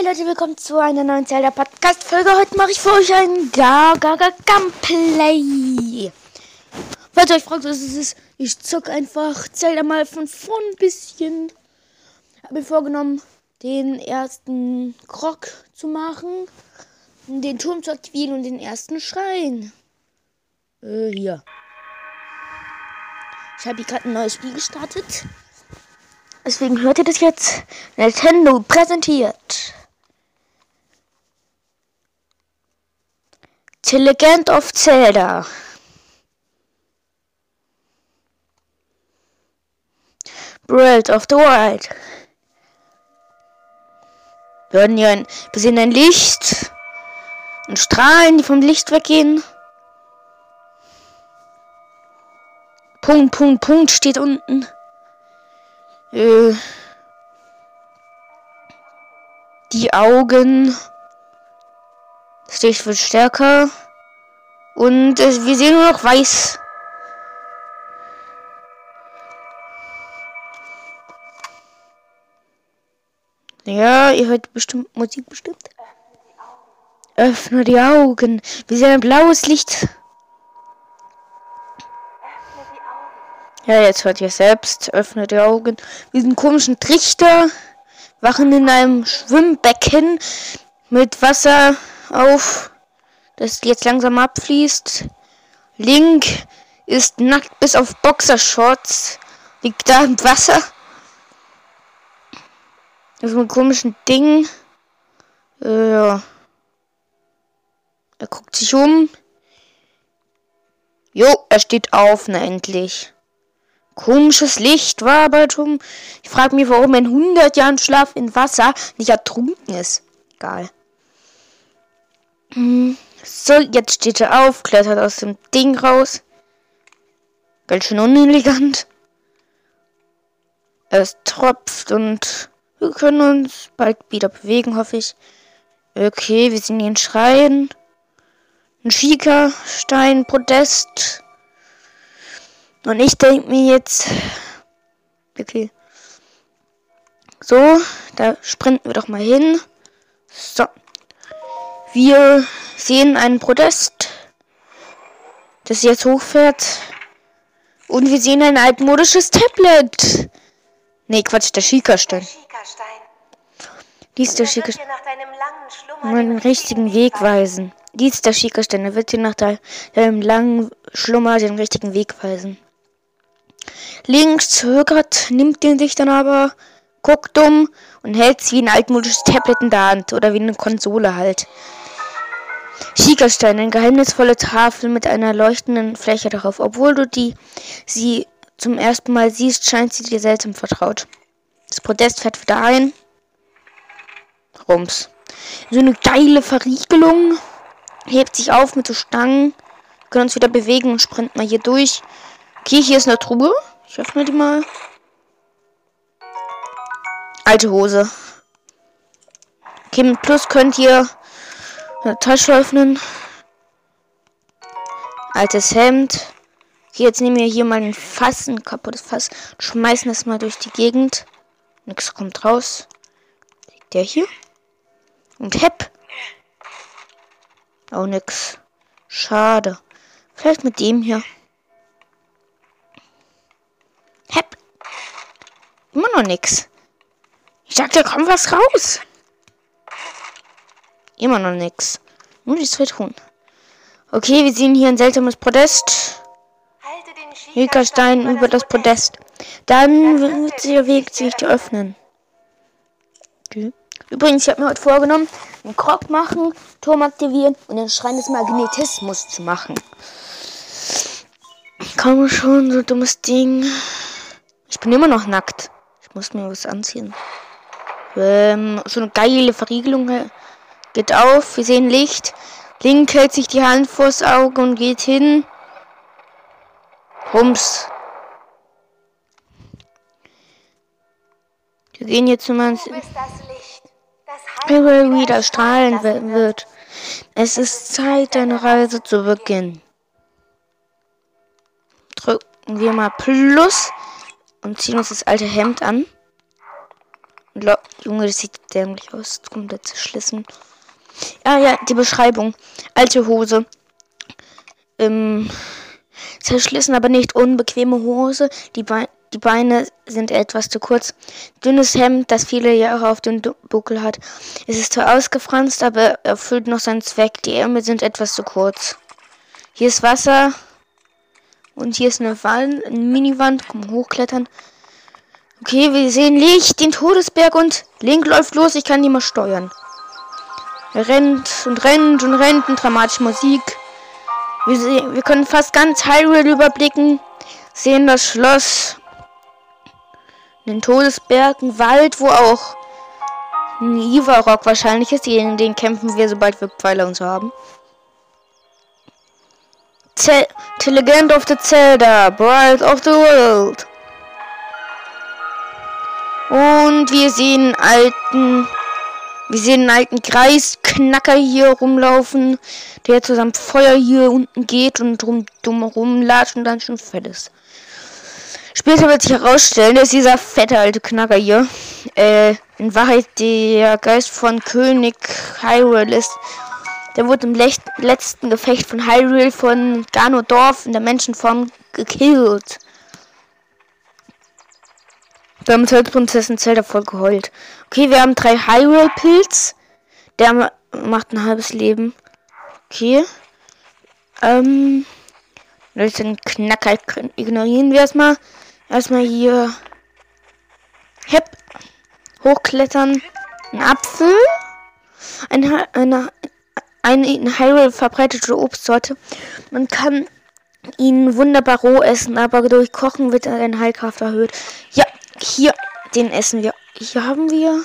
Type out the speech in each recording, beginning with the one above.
Hi Leute, willkommen zu einer neuen Zelda Podcast Folge. Heute mache ich für euch ein Gaga Gameplay. Falls ihr euch fragt, was es ist, ich zock einfach Zelda mal von vorn ein bisschen. Habe mir vorgenommen, den ersten Krog zu machen, den Turm zu aktivieren und den ersten Schrein. Äh, hier. Ich habe hier gerade ein neues Spiel gestartet. Deswegen hört ihr das jetzt. Nintendo präsentiert. The Legend of Zelda. Breath of the Wild. Wir hören hier ein, wir sehen ein Licht und Strahlen, die vom Licht weggehen. Punkt, Punkt, Punkt steht unten. Äh, die Augen. Das Licht wird stärker. Und äh, wir sehen nur noch weiß. Ja, ihr hört bestimmt Musik bestimmt. Öffne die Augen. Wir sehen ein blaues Licht. Ja, jetzt hört ihr selbst. Öffne die Augen. Diesen komischen Trichter wachen in einem Schwimmbecken mit Wasser auf, das jetzt langsam abfließt. Link ist nackt bis auf Boxershorts. Liegt da im Wasser. Das ist ein komischen Ding. Äh, ja. Er guckt sich um. Jo, er steht auf, na endlich. Komisches Licht war aber schon. Ich frage mich, warum in 100 Jahren Schlaf in Wasser nicht ertrunken ist. Egal. So, jetzt steht er auf, klettert aus dem Ding raus. Ganz schön unelegant. Es tropft und wir können uns bald wieder bewegen, hoffe ich. Okay, wir sind in Schrein. Ein Schiekerstein, Podest. Und ich denke mir jetzt, okay, so, da sprinten wir doch mal hin. So, wir sehen einen Protest, das jetzt hochfährt. Und wir sehen ein altmodisches Tablet. Nee, Quatsch, der Schiekerstein. Dies der Schiekerstein. Den richtigen Weg weisen. Dies der Schiekerstein. Er wird dir nach deinem langen Schlummer den richtigen Weg weisen. Links zögert, nimmt den sich dann aber, guckt um und hält es wie ein altmodisches Tablet in der Hand oder wie eine Konsole halt. Schiekerstein, eine geheimnisvolle Tafel mit einer leuchtenden Fläche darauf. Obwohl du die sie zum ersten Mal siehst, scheint sie dir seltsam vertraut. Das Podest fährt wieder ein. Rums. So eine geile Verriegelung. Hebt sich auf mit so Stangen. Wir können uns wieder bewegen und sprinten mal hier durch. Okay, hier ist eine Truhe. Ich öffne die mal. Alte Hose. Okay, mit Plus könnt ihr eine Tasche öffnen. Altes Hemd. Okay, jetzt nehmen wir hier mal ein Fass, ein kaputtes Fass. Schmeißen das mal durch die Gegend. Nix kommt raus. Der hier. Und Hepp. Auch nix. Schade. Vielleicht mit dem hier. Hepp. Immer noch nix. Ich dachte, da kommt was raus. Immer noch nix. Nur die zwei tun. Okay, wir sehen hier ein seltsames Podest. Hilkerstein über das Podest. Dann wird der Weg sich öffnen. Okay. Übrigens, ich habe mir heute vorgenommen, einen Krog machen, Turm aktivieren und den Schrein des Magnetismus zu machen. Komm schon, so dummes Ding. Ich bin immer noch nackt. Ich muss mir was anziehen. Ähm, so eine geile Verriegelung geht auf. Wir sehen Licht. Link hält sich die Hand vors Auge und geht hin. Rums. Wir gehen jetzt zu meinem wieder strahlen wird. Es ist Zeit, deine Reise zu beginnen. Drücken wir mal Plus und ziehen uns das alte Hemd an. Und Junge, das sieht dämlich aus. Komplett zerschlissen. Ah ja, die Beschreibung. Alte Hose. Ähm, zerschlissen, aber nicht unbequeme Hose. Die, Be die Beine sind etwas zu kurz. Dünnes Hemd, das viele Jahre auf dem Buckel hat. Es ist zwar ausgefranst, aber erfüllt noch seinen Zweck. Die Ärmel sind etwas zu kurz. Hier ist Wasser. Und hier ist eine Wand, eine Miniwand. Komm, hochklettern. Okay, wir sehen Licht, den Todesberg und Link läuft los. Ich kann die mal steuern. Er rennt und rennt und rennt und dramatische Musik. Wir, sehen, wir können fast ganz Hyrule überblicken. Sehen das Schloss. Den Todesberg, ein Wald, wo auch ein Ivarok wahrscheinlich ist. Gegen den kämpfen wir, sobald wir Pfeiler und so haben. Ze the Legend of the Zelda, Bright of the World. Und wir sehen alten, wir sehen einen alten Kreisknacker hier rumlaufen, der zusammen Feuer hier unten geht und drum dumm rumlatscht und dann schon fett ist. Später wird sich herausstellen, dass dieser fette alte Knacker hier äh, in Wahrheit der Geist von König Hyrule ist. Der wurde im letzten Gefecht von Hyrule von Ganondorf in der Menschenform gekillt. Wir haben mit Prinzessin Zelda voll geheult. Okay, wir haben drei Hyrule-Pilz. Der macht ein halbes Leben. Okay. Ähm. Ist ein Knacker. Ignorieren wir erstmal. Erstmal hier. Hep. Hochklettern. Ein Apfel. Eine, eine, eine in Hyrule verbreitete Obstsorte. Man kann ihn wunderbar roh essen, aber durch Kochen wird seine Heilkraft erhöht. Ja, hier, den essen wir. Hier haben wir.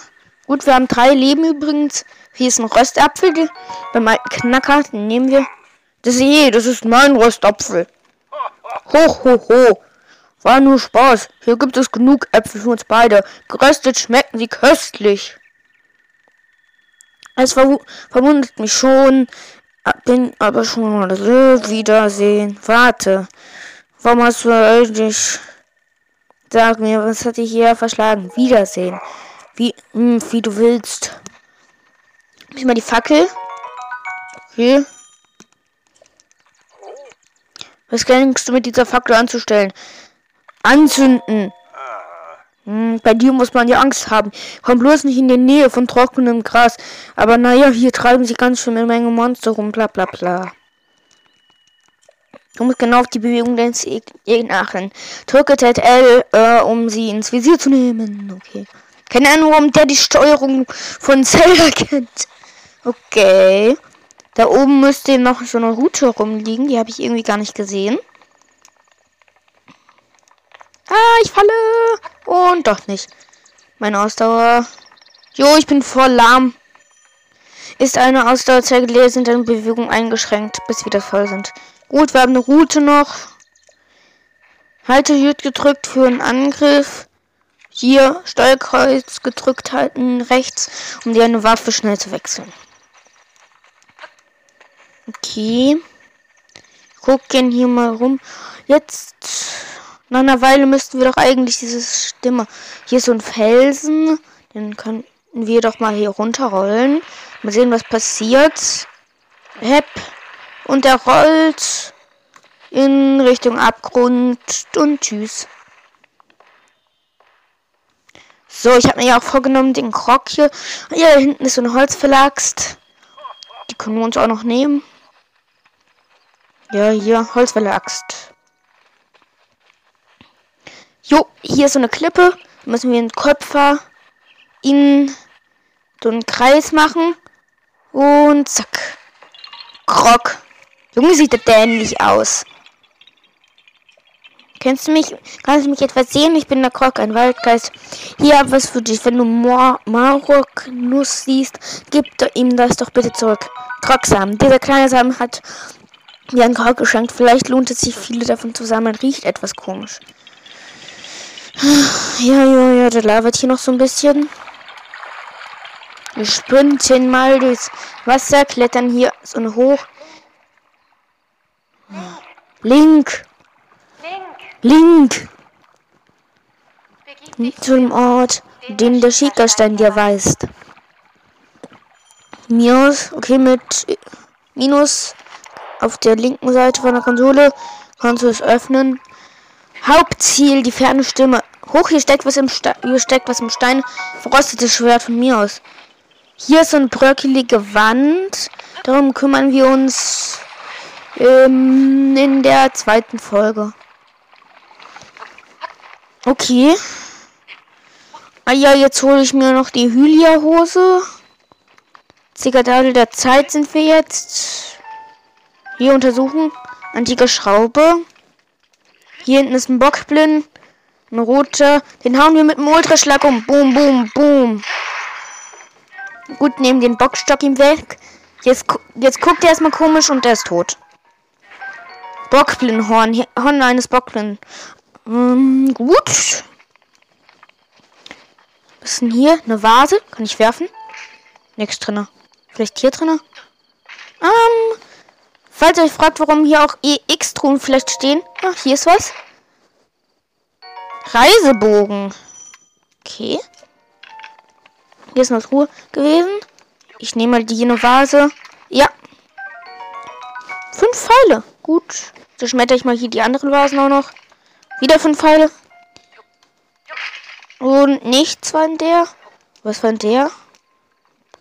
Gut, wir haben drei Leben übrigens. Hier ist ein Röstapfel. Beim alten Knacker, den nehmen wir. Das ist eh, das ist mein Röstapfel. Hoch, hoch, hoch. War nur Spaß. Hier gibt es genug Äpfel für uns beide. Geröstet schmecken sie köstlich. Es ver verwundert mich schon. Bin aber schon mal Wiedersehen. Warte. Warum hast du eigentlich... Sag mir, was hat dich hier verschlagen? Wiedersehen. Wie, hm, wie du willst. Ich mal die Fackel. Okay. Was denkst du mit dieser Fackel anzustellen? Anzünden. Hm, bei dir muss man ja Angst haben. Komm bloß nicht in die Nähe von trockenem Gras. Aber naja, hier treiben sie ganz schön eine Menge Monster rum, bla bla bla. Du musst genau auf die Bewegung deines Gegner achten. Drücke ZL, äh, um sie ins Visier zu nehmen. Okay. Keine Ahnung, warum der die Steuerung von Zelda kennt. Okay. Da oben müsste noch so eine Route rumliegen. Die habe ich irgendwie gar nicht gesehen. Ah, ich falle. Und doch nicht. Meine Ausdauer. Jo, ich bin voll lahm. Ist eine Ausdauerzeit leer, sind deine Bewegungen eingeschränkt, bis wir das voll sind. Gut, wir haben eine Route noch. Halte J gedrückt für einen Angriff. Hier Steuerkreuz gedrückt halten rechts, um dir eine Waffe schnell zu wechseln. Okay. Gucken hier mal rum. Jetzt nach einer Weile müssten wir doch eigentlich diese Stimme. Hier ist so ein Felsen. Den können wir doch mal hier runterrollen. Mal sehen, was passiert. Hep. Und er rollt in Richtung Abgrund. Und tschüss. So, ich habe mir ja auch vorgenommen, den Krog hier. Hier hinten ist so eine Holzverlagst. Die können wir uns auch noch nehmen. Ja, hier, Holzverlagst. Jo, hier ist so eine Klippe. Da müssen wir einen Köpfer in so einen Kreis machen. Und zack. Krog. Junge, sieht der dämlich aus. Kennst du mich? Kannst du mich etwas sehen? Ich bin der Krog, ein Waldgeist. Hier was für dich. Wenn du Marok-Nuss siehst, gib ihm das doch bitte zurück. Krogsamen. Dieser kleine Samen hat mir einen Krog geschenkt. Vielleicht lohnt es sich, viele davon zu sammeln. Riecht etwas komisch. Ja, ja, ja, der labert hier noch so ein bisschen. Wir sprinten mal durchs Wasser, klettern hier so hoch. Link. Link. Link. zu dem Ort, den der Schickerstein dir weist. Minus, okay, mit Minus auf der linken Seite von der Konsole kannst du es öffnen. Hauptziel, die ferne Stimme. Hoch, hier steckt was im Stein, hier steckt was im Stein. Verrostetes Schwert von mir aus. Hier ist so eine bröckelige Wand. Darum kümmern wir uns ähm, in der zweiten Folge. Okay. Ah ja, jetzt hole ich mir noch die Hylia-Hose. Zikadadel der Zeit sind wir jetzt. Hier untersuchen. Antike Schraube. Hier hinten ist ein Bockblind. Ein roter. Den hauen wir mit dem Ultraschlag um. Boom, boom, boom. Gut, nehmen den Bockstock ihm weg. Jetzt, jetzt guckt er erstmal komisch und er ist tot. Bockblindhorn. Horn eines Bockblind. Ähm, gut. Was ist denn hier? Eine Vase? Kann ich werfen? Nichts drin. Vielleicht hier drin? Ähm, falls ihr euch fragt, warum hier auch EX-Truhen vielleicht stehen. Ach, hier ist was. Reisebogen. Okay. Hier ist eine Truhe gewesen. Ich nehme mal die eine Vase. Ja. Fünf Pfeile. Gut. So schmetter ich mal hier die anderen Vasen auch noch. Wieder fünf Pfeile. Und nichts war in der. Was war in der?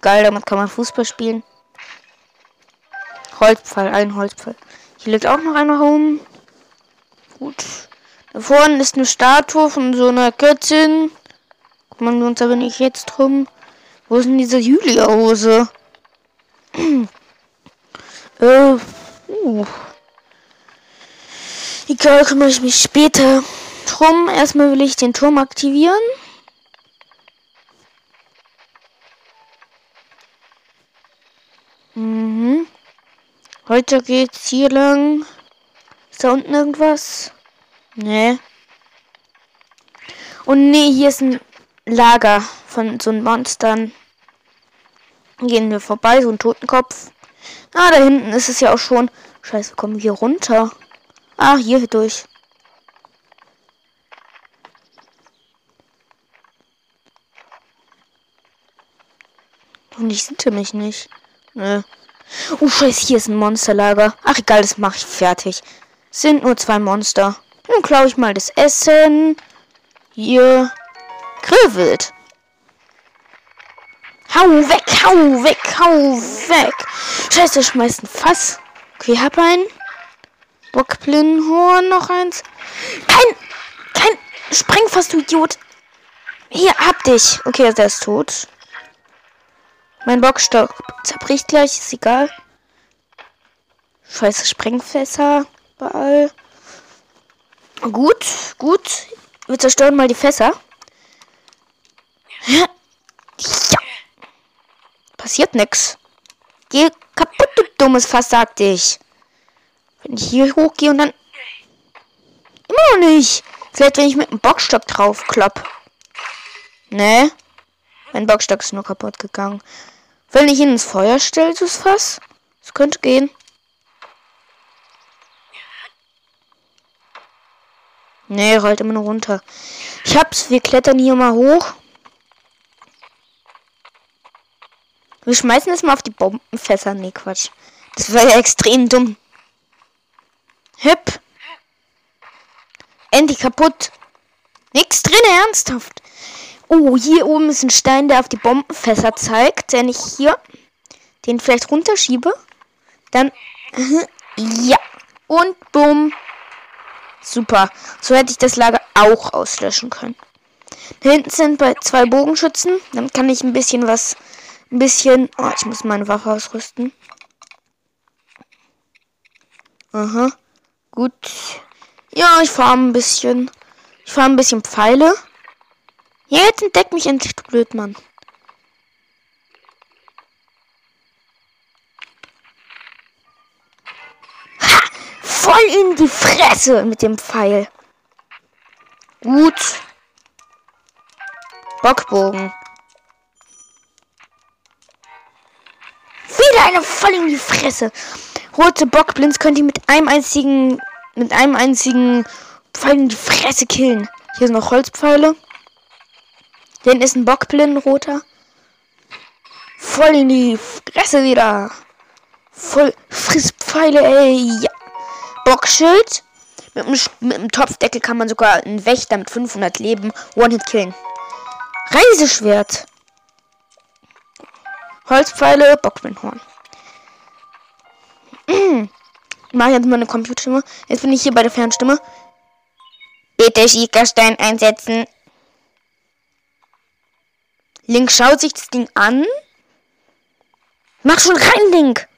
Geil, damit kann man Fußball spielen. Holzpfeil, ein Holzpfeil. Hier liegt auch noch einer rum. Gut. Da vorne ist eine Statue von so einer Göttin. Kümmern wir uns aber nicht jetzt drum. Wo ist denn diese Julia-Hose? äh, uh. Egal, kümmere ich mich später drum. Erstmal will ich den Turm aktivieren. Mhm. Heute geht's hier lang. Ist da unten irgendwas? Nee. Und nee, hier ist ein Lager von so Monstern. Gehen wir vorbei, so ein Totenkopf. Ah, da hinten ist es ja auch schon. Scheiße, kommen wir hier runter. Ah, hier durch. Und ich sehe mich nicht. Nö. Oh, scheiße, hier ist ein Monsterlager. Ach, egal, das mache ich fertig. Sind nur zwei Monster. Dann klaue ich mal das Essen. Hier. Grillwild. Hau weg, hau weg, hau weg. Scheiße, schmeißt ein Fass. Okay, hab einen. Bockblindenhorn, noch eins. Kein, kein Sprengfass, du Idiot. Hier, hab dich. Okay, der ist tot. Mein Bockstock zerbricht gleich, ist egal. Scheiße, Sprengfässer. Überall. Gut, gut. Wir zerstören mal die Fässer. Ja. Passiert nix. Geh kaputt, du dummes Fass, sagte ich. Wenn ich hier hochgehe und dann... Immer noch nicht. Vielleicht, wenn ich mit dem Bockstock drauf klopp. Ne? Mein Bockstock ist nur kaputt gegangen. Wenn ich ihn ins Feuer stelle, das Fass. Das könnte gehen. Nee, rollt immer nur runter. Ich hab's, wir klettern hier mal hoch. Wir schmeißen es mal auf die Bombenfässer. Nee, Quatsch. Das war ja extrem dumm. Hüpp. Endlich kaputt. Nix drin, ernsthaft. Oh, hier oben ist ein Stein, der auf die Bombenfässer zeigt. Wenn ich hier den vielleicht runterschiebe, dann... Ja. Und bumm. Super. So hätte ich das Lager auch auslöschen können. Da hinten sind bei zwei Bogenschützen. Dann kann ich ein bisschen was... Ein bisschen... Oh, ich muss meine Waffe ausrüsten. Aha. Gut. Ja, ich fahre ein bisschen. Ich fahre ein bisschen Pfeile. Jetzt entdeckt mich endlich, du Blödmann. Ha! Voll in die Fresse mit dem Pfeil. Gut. Bockbogen. Wieder eine voll in die Fresse. Rote Bockblins könnt ihr mit einem einzigen, mit einem einzigen Pfeil in die Fresse killen. Hier sind noch Holzpfeile. Den ist ein Bockblind roter. Voll in die Fresse wieder. Voll Frisspfeile, ey. Ja. Bockschild. Mit dem, Topfdeckel kann man sogar einen Wächter mit 500 Leben One-Hit killen. Reiseschwert. Holzpfeile, Bockblindhorn. Mach jetzt mal eine Computerstimme. Jetzt bin ich hier bei der Fernstimme. Bitte Schiekerstein einsetzen. Link schaut sich das Ding an. Mach schon rein, Link.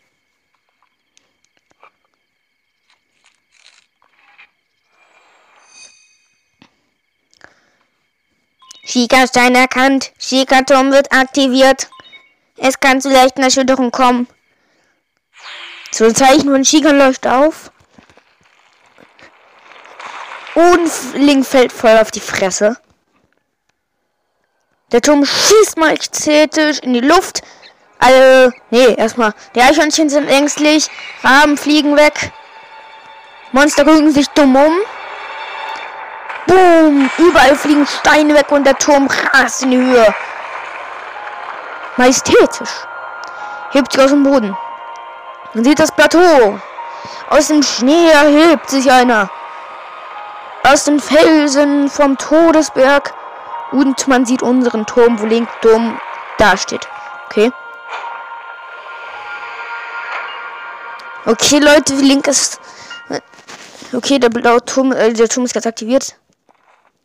Schiekerstein erkannt. Schiekerturm wird aktiviert. Es kann zu leichten Erschütterungen kommen. So ein Zeichen von Schieker läuft auf. Und Link fällt voll auf die Fresse. Der Turm schießt majestätisch in die Luft. Also, nee, erstmal. Die Eichhörnchen sind ängstlich. Raben fliegen weg. Monster gucken sich dumm um. Boom! Überall fliegen Steine weg und der Turm rast in die Höhe. Majestätisch. Hebt sich aus dem Boden. Man sieht das Plateau. Aus dem Schnee erhebt sich einer. Aus den Felsen vom Todesberg. Und man sieht unseren Turm, wo Link dumm dasteht. Okay. Okay, Leute, Link ist. Okay, der blaue Turm, äh, der Turm ist gerade aktiviert.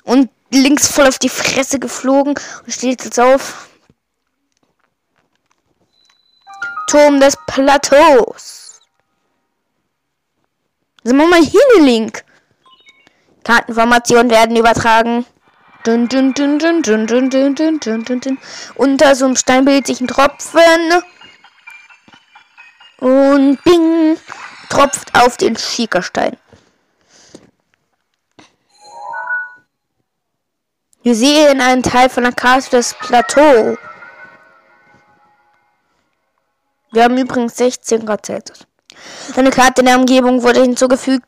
Und links voll auf die Fresse geflogen und steht jetzt auf. Turm des Plateaus. Sind wir mal hier, Link. Kartenformationen werden übertragen. Dun, dun, dun, dun, dun, dun, dun, dun, dun, dun, dun. Unter so einem Stein bildet sich ein Tropfen. Und bing, tropft auf den Schiekerstein. Wir sehen einen Teil von der Karte des Plateau. Wir haben übrigens 16 Grad Celsius. Eine Karte in der Umgebung wurde hinzugefügt.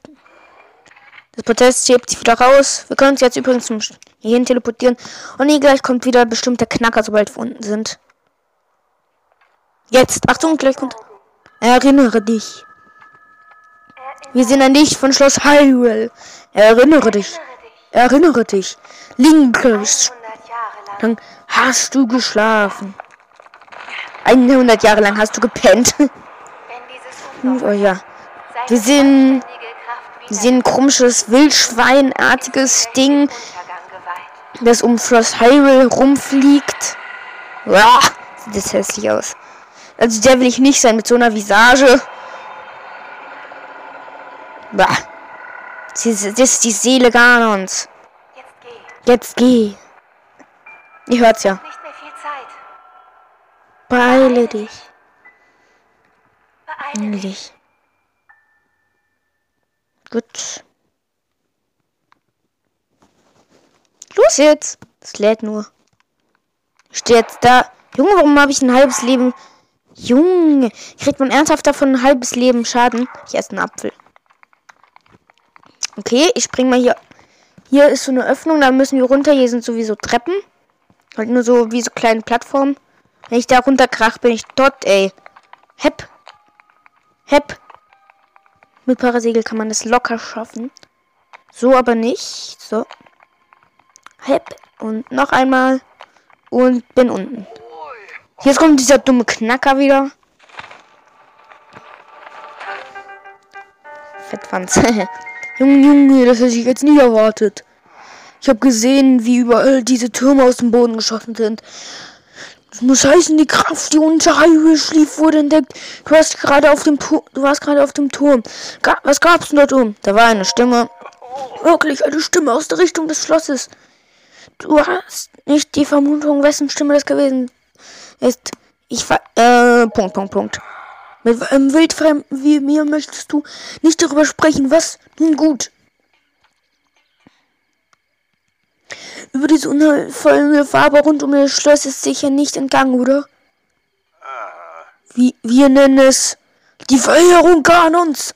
Das Protest schiebt sich wieder raus. Wir können uns jetzt übrigens zum hierhin teleportieren. Und hier gleich kommt wieder bestimmter Knacker, sobald wir unten sind. Jetzt, Achtung, gleich kommt. Erinnere dich. Wir sind ein Licht von Schloss Hyrule. Erinnere dich. Erinnere dich. Linkes. Dann hast du geschlafen. 100 Jahre lang hast du gepennt. oh ja. Wir sind, wir sehen ein komisches, wildschweinartiges Ding, das um Schloss Hyrule rumfliegt. Uah, sieht das hässlich aus. Also der will ich nicht sein mit so einer Visage. Bah. Das ist die Seele Ganons. Jetzt geh. Ihr hört's ja. Beeile dich. Beeile dich. Gut. Los jetzt. Das lädt nur. Ich stehe jetzt da. Junge, warum habe ich ein halbes Leben? Junge, kriegt man ernsthaft davon ein halbes Leben Schaden? Ich esse einen Apfel. Okay, ich spring mal hier hier ist so eine Öffnung, da müssen wir runter. Hier sind sowieso Treppen. Halt nur so wie so kleine Plattformen. Wenn ich da runterkrach, bin ich dort, ey. Hepp. Hepp. Mit Parasegel kann man das locker schaffen. So aber nicht. So. Hepp. Und noch einmal. Und bin unten. Jetzt kommt dieser dumme Knacker wieder. Fettwanz. Junge, Junge, das hätte ich jetzt nie erwartet. Ich habe gesehen, wie überall diese Türme aus dem Boden geschossen sind. Das muss heißen, die Kraft, die unter Hyrule schlief, wurde entdeckt. Du warst gerade auf dem Turm. Du warst gerade auf dem Turm. Ga was gab's denn dort um? Da war eine Stimme. Wirklich eine Stimme aus der Richtung des Schlosses. Du hast nicht die Vermutung, wessen Stimme das gewesen ist. Ich war. Äh, Punkt, Punkt, Punkt. Mit einem Wildfremden wie mir möchtest du nicht darüber sprechen, was? Nun gut. Über diese unheilvolle Farbe rund um das Schloss ist sicher nicht entgangen, oder? Wie wir nennen es die Verheerung Kanons.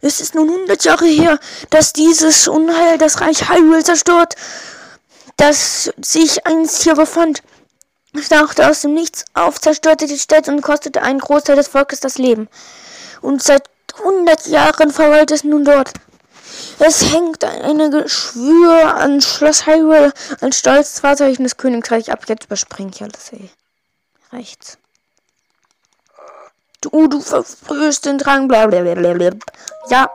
Es ist nun 100 Jahre her, dass dieses Unheil das Reich Hyrule zerstört. dass sich eins hier befand. Es tauchte aus dem Nichts auf, zerstörte die Städte und kostete einen Großteil des Volkes das Leben. Und seit 100 Jahren verweilt es nun dort. Es hängt eine Geschwür an Schloss Hyrule, ein stolzes Wahrzeichen des Königreichs ab. Jetzt überspringe ich alles, ey. Rechts. Du, du verfrühst den Drang, blablabla. Ja.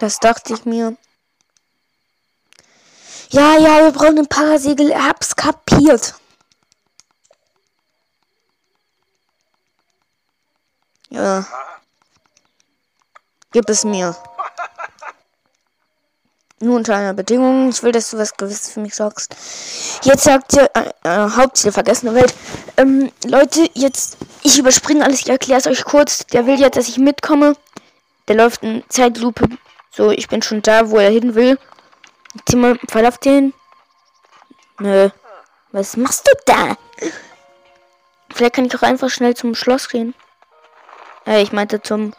Das dachte ich mir. Ja, ja, wir brauchen ein Parasegel. Hab's kapiert. Ja. Gib es mir. Nur unter einer Bedingung. Ich will, dass du was Gewisses für mich sorgst. Jetzt sagt ihr, äh, äh, Hauptziel vergessene Welt. Ähm, Leute, jetzt, ich überspringe alles, ich erkläre es euch kurz. Der will jetzt, dass ich mitkomme. Der läuft in Zeitlupe. So, ich bin schon da, wo er hin will. Pfeil auf den. Nö. Was machst du da? Vielleicht kann ich auch einfach schnell zum Schloss gehen. Äh, ich meinte zum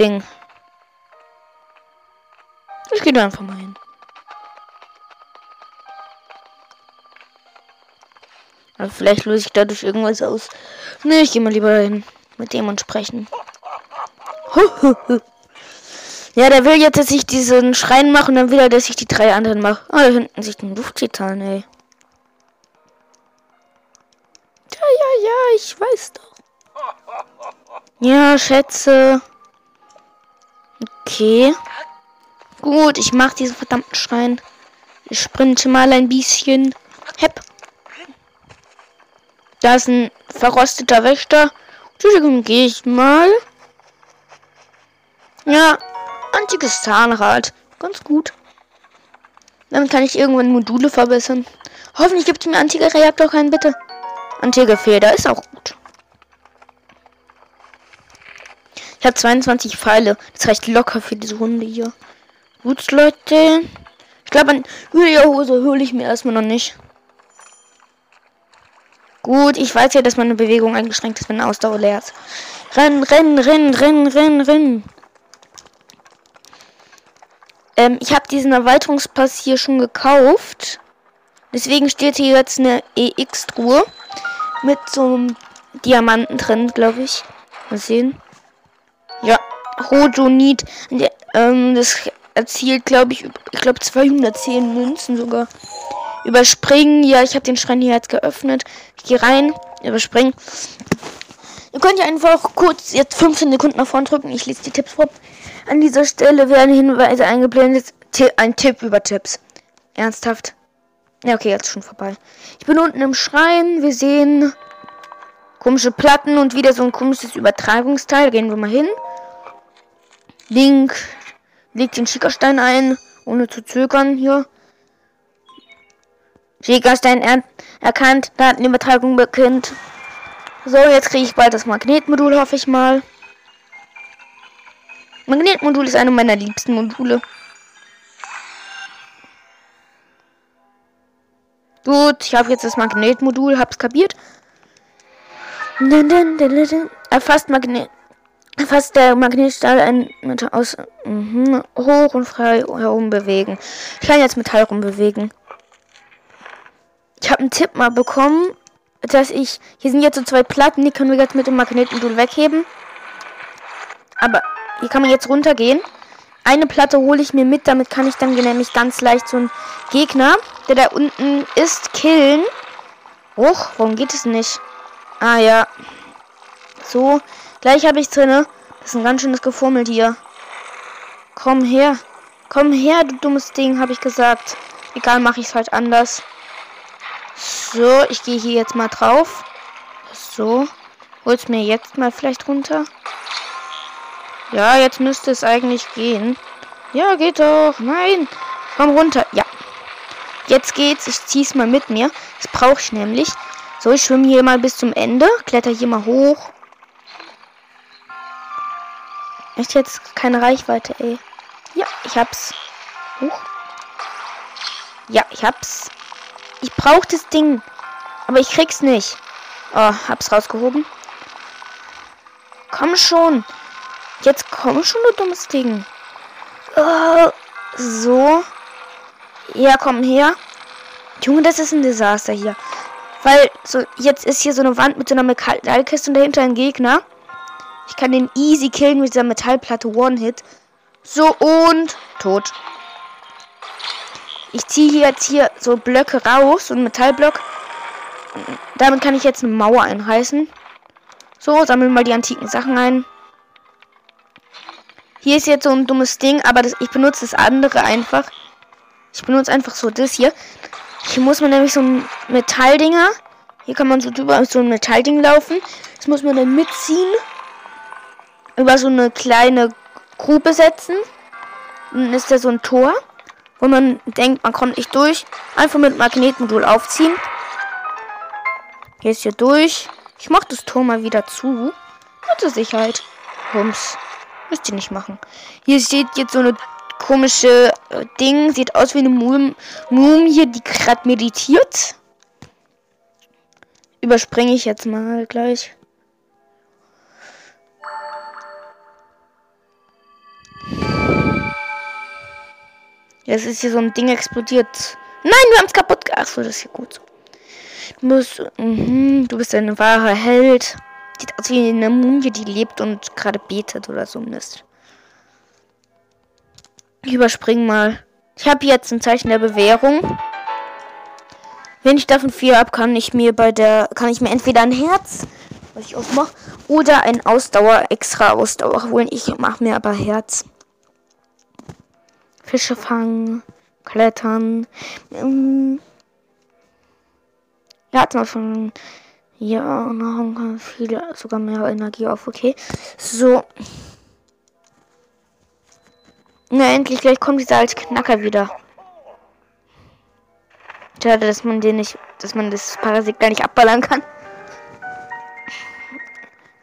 Ding. Ich gehe da einfach mal hin. Aber vielleicht löse ich dadurch irgendwas aus. Ne, ich gehe mal lieber hin. Mit dem und sprechen. ja, der will jetzt, dass ich diesen Schrein mache und dann will er, dass ich die drei anderen mache. Ah, da hinten sich den Lufttitan, ey. Ja, ja, ja, ich weiß doch. Ja, Schätze. Okay. Gut, ich mach diesen verdammten Schrein. Ich sprinte mal ein bisschen. Hepp. Da ist ein verrosteter Wächter. Entschuldigung, gehe ich mal. Ja, antikes Zahnrad. Ganz gut. Dann kann ich irgendwann Module verbessern. Hoffentlich gibt es mir antike Reaktor keinen, bitte. Antike Feder ist auch gut. Ich habe 22 Pfeile. Das reicht locker für diese Runde hier. Gut, Leute. Ich glaube, an Hose hole ich mir erstmal noch nicht. Gut, ich weiß ja, dass meine Bewegung eingeschränkt ist, wenn Ausdauer leer ist. Rennen, rennen, rennen, rennen, rennen, rennen. Ähm, ich habe diesen Erweiterungspass hier schon gekauft. Deswegen steht hier jetzt eine EX-Truhe. Mit so einem Diamanten drin, glaube ich. Mal sehen. Ja, Rojonit. Ähm, das erzielt, glaube ich, ich glaube 210 Münzen sogar. Überspringen. Ja, ich habe den Schrein hier jetzt geöffnet. Ich gehe rein. Überspringen. Ihr könnt ja einfach kurz jetzt 15 Sekunden nach vorne drücken. Ich lese die Tipps vor. An dieser Stelle werden Hinweise eingeblendet. Ein Tipp über Tipps. Ernsthaft. Ja, okay, jetzt schon vorbei. Ich bin unten im Schrein. Wir sehen komische Platten und wieder so ein komisches Übertragungsteil. Gehen wir mal hin. Link legt den Schickerstein ein, ohne zu zögern hier. Schickerstein er erkannt, Datenübertragung bekannt. So, jetzt kriege ich bald das Magnetmodul, hoffe ich mal. Magnetmodul ist eine meiner liebsten Module. Gut, ich habe jetzt das Magnetmodul, hab's kapiert. Erfasst Magnet fast der Magnetstahl ein Metall aus mh, hoch und frei herum bewegen. Ich kann jetzt Metall rumbewegen. Ich habe einen Tipp mal bekommen, dass ich hier sind jetzt so zwei Platten, die können wir jetzt mit dem Magnetmodul wegheben. Aber hier kann man jetzt runtergehen. Eine Platte hole ich mir mit, damit kann ich dann nämlich ganz leicht so einen Gegner, der da unten ist, killen. Hoch, warum geht es nicht? Ah ja. So, Gleich habe ich drinne. Das ist ein ganz schönes Gefummelt hier. Komm her. Komm her, du dummes Ding, habe ich gesagt. Egal, mache ich es halt anders. So, ich gehe hier jetzt mal drauf. So. Hol's mir jetzt mal vielleicht runter. Ja, jetzt müsste es eigentlich gehen. Ja, geht doch. Nein. Komm runter. Ja. Jetzt geht's. Ich zieh's mal mit mir. Das brauche ich nämlich. So, ich schwimme hier mal bis zum Ende. Kletter hier mal hoch. Echt jetzt keine Reichweite, ey. Ja, ich hab's. Huch. Ja, ich hab's. Ich brauch das Ding. Aber ich krieg's nicht. Oh, hab's rausgehoben. Komm schon. Jetzt komm schon, du dummes Ding. Oh, so. Ja, komm her. Junge, das ist ein Desaster hier. Weil so jetzt ist hier so eine Wand mit so einer Metallkiste und dahinter ein Gegner. Ich kann den easy killen mit dieser Metallplatte One-Hit. So und tot. Ich ziehe hier jetzt hier so Blöcke raus, so ein Metallblock. Damit kann ich jetzt eine Mauer einreißen. So, sammeln mal die antiken Sachen ein. Hier ist jetzt so ein dummes Ding, aber das, ich benutze das andere einfach. Ich benutze einfach so das hier. Hier muss man nämlich so ein Metalldinger. Hier kann man so drüber so ein Metallding laufen. Das muss man dann mitziehen. Über so eine kleine Grube setzen. Dann ist da so ein Tor, wo man denkt, man kommt nicht durch. Einfach mit Magnetmodul aufziehen. Hier ist hier durch. Ich mach das Tor mal wieder zu. Zur Sicherheit. Rums. Müsst ihr nicht machen. Hier steht jetzt so eine komische äh, Ding. Sieht aus wie eine Mum Mumie, die gerade meditiert. Überspringe ich jetzt mal gleich. Jetzt ist hier so ein Ding explodiert. Nein, wir haben es kaputt gemacht. Achso, das ist hier gut so. Du musst. Mh, du bist ein wahrer Held. Sieht aus wie eine Mumie, die lebt und gerade betet oder so Mist. Ich überspring mal. Ich habe jetzt ein Zeichen der Bewährung. Wenn ich davon vier habe, kann ich mir bei der kann ich mir entweder ein Herz, was ich aufmache, oder ein Ausdauer, extra Ausdauer holen. Ich mache mir aber Herz. Fische fangen, klettern. Ähm, ja, zum Beispiel ja, Nahrung viel, sogar mehr Energie auf. Okay. So. Na, endlich, gleich kommt dieser alte Knacker wieder. Schade, dass man den nicht, dass man das Parasit gar nicht abballern kann.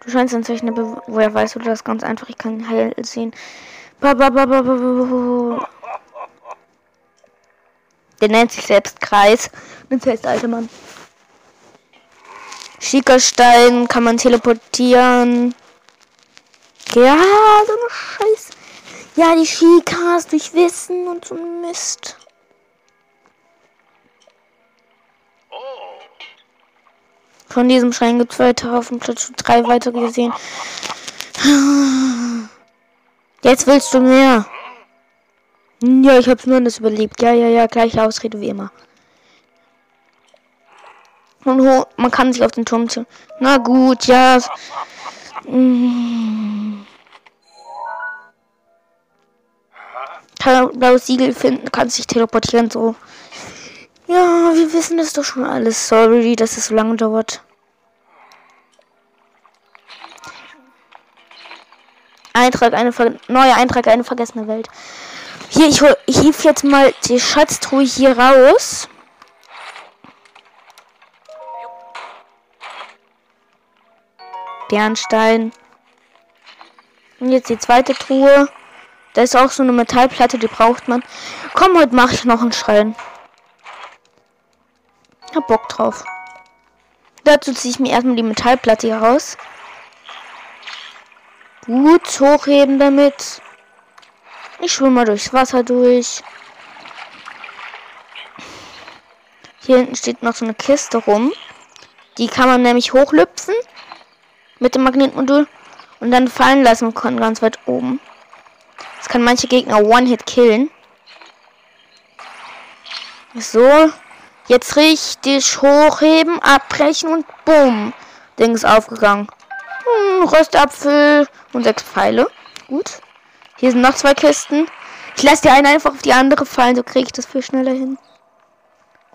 Du scheinst ein Zeichen, woher weißt du das ganz einfach? Ich kann heil sehen. Der nennt sich selbst Kreis. Das heißt, alte Mann. Schickerstein kann man teleportieren. Ja, so eine Scheiße. Ja, die Shikas durch Wissen und so Mist. Von diesem Schrein gibt es weiter auf dem Platz 3 weiter gesehen. Jetzt willst du mehr. Ja, ich hab's nur anders überlebt. Ja, ja, ja, gleiche Ausrede wie immer. Und man kann sich auf den Turm ziehen. Na gut, ja. Hm. blaues Siegel finden, kann sich teleportieren, so. Ja, wir wissen das doch schon alles. Sorry, dass es so lange dauert. Eintrag, eine neue Eintrag, eine vergessene Welt. Hier, ich, hol, jetzt mal die Schatztruhe hier raus. Bernstein. Und jetzt die zweite Truhe. Da ist auch so eine Metallplatte, die braucht man. Komm, heute mache ich noch einen Schrein. Hab Bock drauf. Dazu ziehe ich mir erstmal die Metallplatte hier raus. Gut hochheben damit. Ich schwimme mal durchs Wasser durch. Hier hinten steht noch so eine Kiste rum. Die kann man nämlich hochlüpfen mit dem Magnetmodul und dann fallen lassen können ganz weit oben. Das kann manche Gegner One-Hit killen. So. Jetzt richtig hochheben, abbrechen und bumm. Ding ist aufgegangen. Hm, Röstapfel und sechs Pfeile. Gut. Hier sind noch zwei Kisten. Ich lasse die eine einfach auf die andere fallen, so kriege ich das viel schneller hin.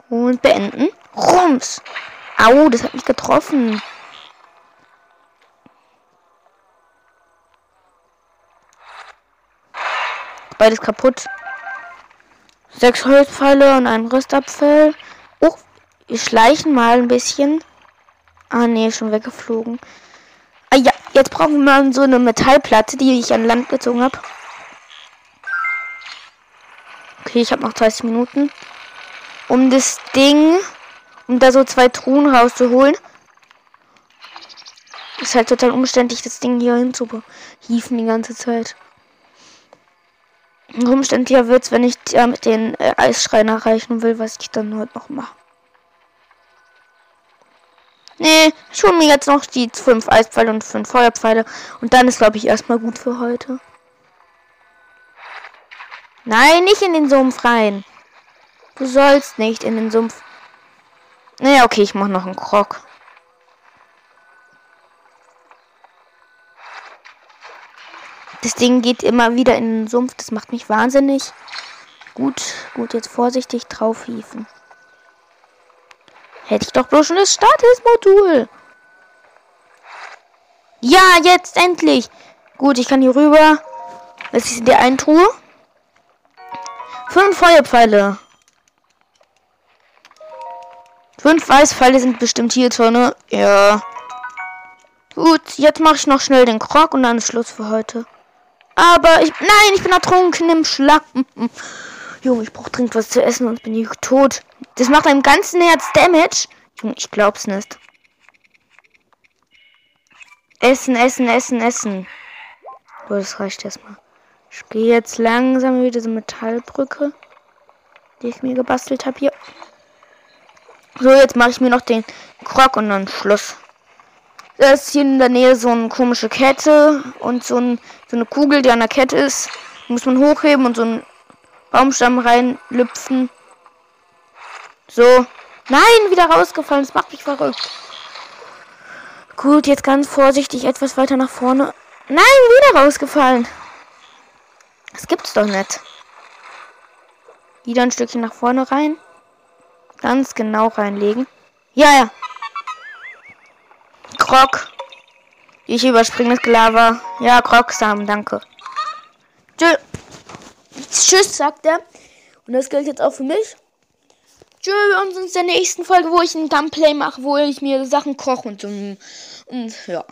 Und beenden. Rums. Au, das hat mich getroffen. Beides kaputt. Sechs Holzpfeile und ein Rüstapfel. Oh, wir schleichen mal ein bisschen. Ah, nee, schon weggeflogen. Ah ja, jetzt brauchen wir mal so eine Metallplatte, die ich an Land gezogen habe. Okay, ich habe noch 30 Minuten. Um das Ding, um da so zwei Truhen rauszuholen. Ist halt total umständlich, das Ding hier hinzuhieven die ganze Zeit. umständlicher wird es, wenn ich ja mit den äh, Eisschreien erreichen will, was ich dann heute noch mache. Nee, ich hole mir jetzt noch die fünf Eispfeile und fünf Feuerpfeile. Und dann ist, glaube ich, erstmal gut für heute. Nein, nicht in den Sumpf rein. Du sollst nicht in den Sumpf. Naja, okay, ich mache noch einen Krog. Das Ding geht immer wieder in den Sumpf. Das macht mich wahnsinnig. Gut, gut, jetzt vorsichtig drauf hieven. Hätte ich doch bloß schon das Statusmodul. Ja, jetzt endlich. Gut, ich kann hier rüber. Was ist in der einen Truhe? Fünf Feuerpfeile. Fünf Weißpfeile sind bestimmt hier drin. Ja. Gut, jetzt mache ich noch schnell den Krog und dann ist Schluss für heute. Aber ich. Nein, ich bin ertrunken im Schlappen. Junge, ich brauche dringend was zu essen, sonst bin ich tot. Das macht einem ganzen Herz Damage. Ich glaub's nicht. Essen, essen, essen, essen. So, das reicht erstmal. Ich gehe jetzt langsam über diese Metallbrücke, die ich mir gebastelt habe hier. So, jetzt mache ich mir noch den Krog und dann Schluss. Da ist hier in der Nähe so eine komische Kette und so, ein, so eine Kugel, die an der Kette ist. Die muss man hochheben und so einen Baumstamm reinlüpfen. So. Nein, wieder rausgefallen. Das macht mich verrückt. Gut, jetzt ganz vorsichtig etwas weiter nach vorne. Nein, wieder rausgefallen. Das gibt's doch nicht. Wieder ein Stückchen nach vorne rein. Ganz genau reinlegen. Ja, ja. Krog. Ich überspringe das Lava. Ja, Krog-Samen, danke. Tschüss, sagt er. Und das gilt jetzt auch für mich. Tschö, wir uns in der nächsten Folge, wo ich ein Gameplay mache, wo ich mir Sachen koche und so. Und ja.